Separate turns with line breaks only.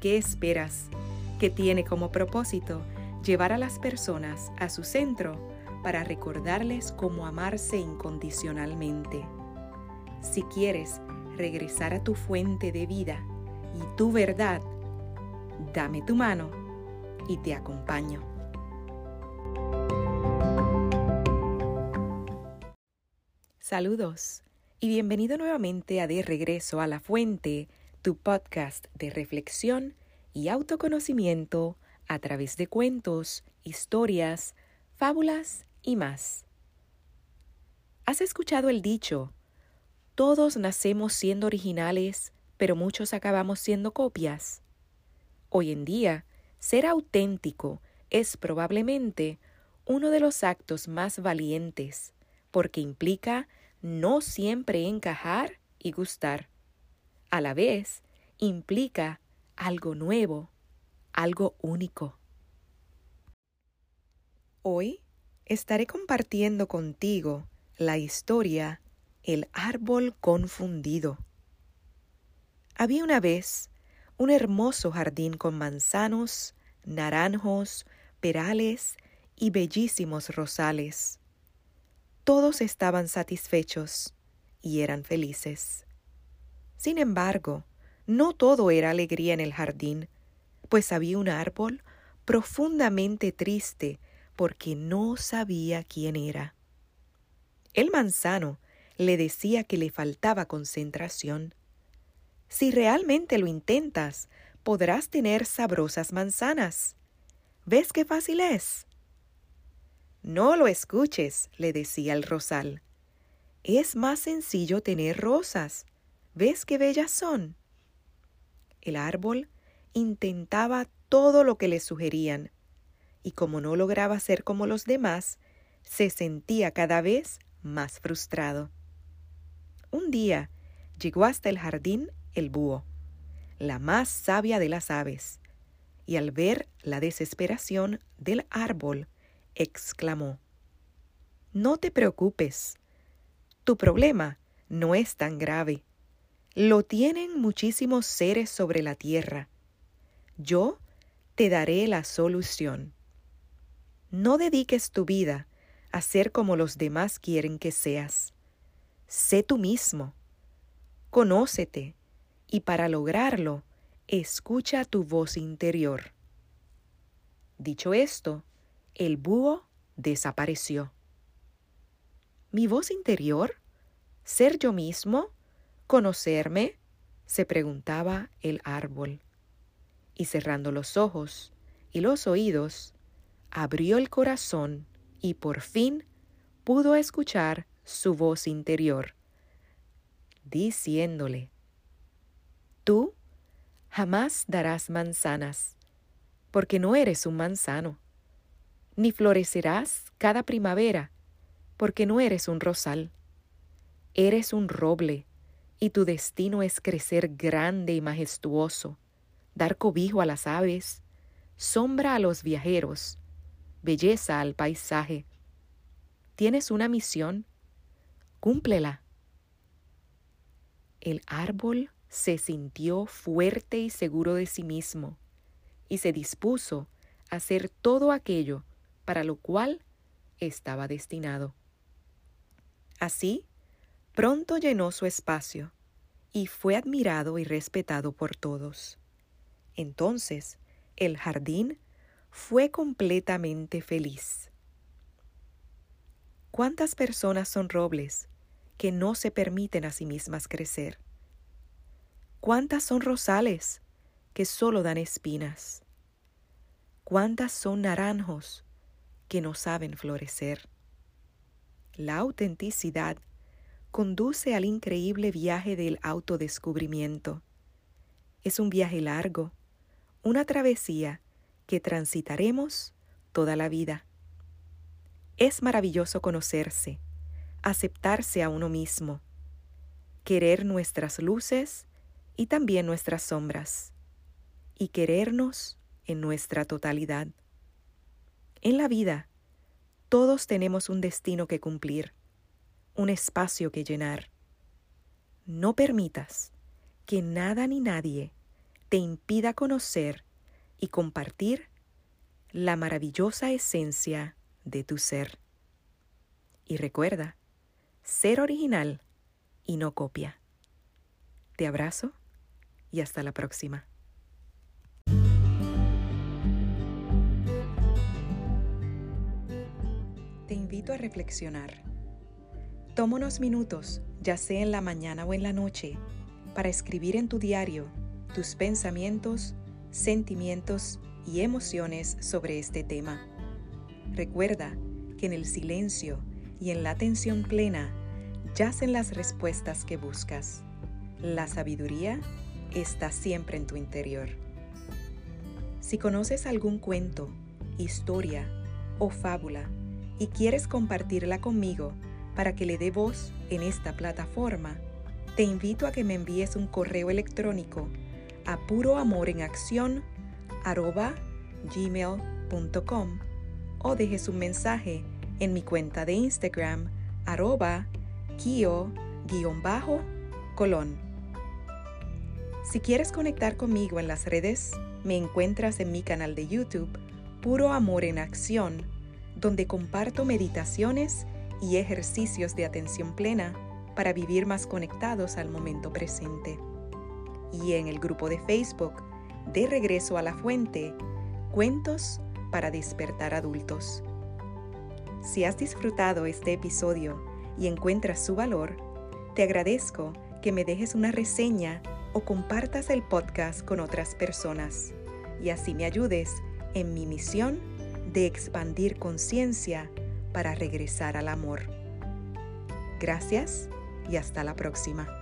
¿Qué esperas? que tiene como propósito llevar a las personas a su centro para recordarles cómo amarse incondicionalmente. Si quieres regresar a tu fuente de vida y tu verdad, dame tu mano y te acompaño. Saludos y bienvenido nuevamente a De Regreso a la Fuente tu podcast de reflexión y autoconocimiento a través de cuentos, historias, fábulas y más. ¿Has escuchado el dicho? Todos nacemos siendo originales, pero muchos acabamos siendo copias. Hoy en día, ser auténtico es probablemente uno de los actos más valientes, porque implica no siempre encajar y gustar a la vez implica algo nuevo, algo único. Hoy estaré compartiendo contigo la historia El árbol confundido. Había una vez un hermoso jardín con manzanos, naranjos, perales y bellísimos rosales. Todos estaban satisfechos y eran felices. Sin embargo, no todo era alegría en el jardín, pues había un árbol profundamente triste porque no sabía quién era. El manzano le decía que le faltaba concentración. Si realmente lo intentas, podrás tener sabrosas manzanas. ¿Ves qué fácil es? No lo escuches, le decía el rosal. Es más sencillo tener rosas. ¿Ves qué bellas son? El árbol intentaba todo lo que le sugerían, y como no lograba ser como los demás, se sentía cada vez más frustrado. Un día llegó hasta el jardín el búho, la más sabia de las aves, y al ver la desesperación del árbol, exclamó, No te preocupes, tu problema no es tan grave lo tienen muchísimos seres sobre la tierra. Yo te daré la solución. No dediques tu vida a ser como los demás quieren que seas. Sé tú mismo. Conócete y para lograrlo, escucha tu voz interior. Dicho esto, el búho desapareció. ¿Mi voz interior? ¿Ser yo mismo? ¿Conocerme? se preguntaba el árbol. Y cerrando los ojos y los oídos, abrió el corazón y por fin pudo escuchar su voz interior, diciéndole, Tú jamás darás manzanas, porque no eres un manzano, ni florecerás cada primavera, porque no eres un rosal. Eres un roble y tu destino es crecer grande y majestuoso, dar cobijo a las aves, sombra a los viajeros, belleza al paisaje. Tienes una misión, cúmplela. El árbol se sintió fuerte y seguro de sí mismo y se dispuso a hacer todo aquello para lo cual estaba destinado. Así, Pronto llenó su espacio y fue admirado y respetado por todos. Entonces, el jardín fue completamente feliz. ¿Cuántas personas son robles que no se permiten a sí mismas crecer? ¿Cuántas son rosales que solo dan espinas? ¿Cuántas son naranjos que no saben florecer? La autenticidad conduce al increíble viaje del autodescubrimiento. Es un viaje largo, una travesía que transitaremos toda la vida. Es maravilloso conocerse, aceptarse a uno mismo, querer nuestras luces y también nuestras sombras, y querernos en nuestra totalidad. En la vida, todos tenemos un destino que cumplir un espacio que llenar. No permitas que nada ni nadie te impida conocer y compartir la maravillosa esencia de tu ser. Y recuerda, ser original y no copia. Te abrazo y hasta la próxima. Te invito a reflexionar Toma unos minutos, ya sea en la mañana o en la noche, para escribir en tu diario tus pensamientos, sentimientos y emociones sobre este tema. Recuerda que en el silencio y en la atención plena yacen las respuestas que buscas. La sabiduría está siempre en tu interior. Si conoces algún cuento, historia o fábula y quieres compartirla conmigo, para que le dé voz en esta plataforma, te invito a que me envíes un correo electrónico a puroamorенacción@gmail.com o dejes un mensaje en mi cuenta de Instagram arroba kio-colón. Si quieres conectar conmigo en las redes, me encuentras en mi canal de YouTube Puro Amor en Acción, donde comparto meditaciones y ejercicios de atención plena para vivir más conectados al momento presente. Y en el grupo de Facebook, De Regreso a la Fuente, Cuentos para despertar adultos. Si has disfrutado este episodio y encuentras su valor, te agradezco que me dejes una reseña o compartas el podcast con otras personas y así me ayudes en mi misión de expandir conciencia para regresar al amor. Gracias y hasta la próxima.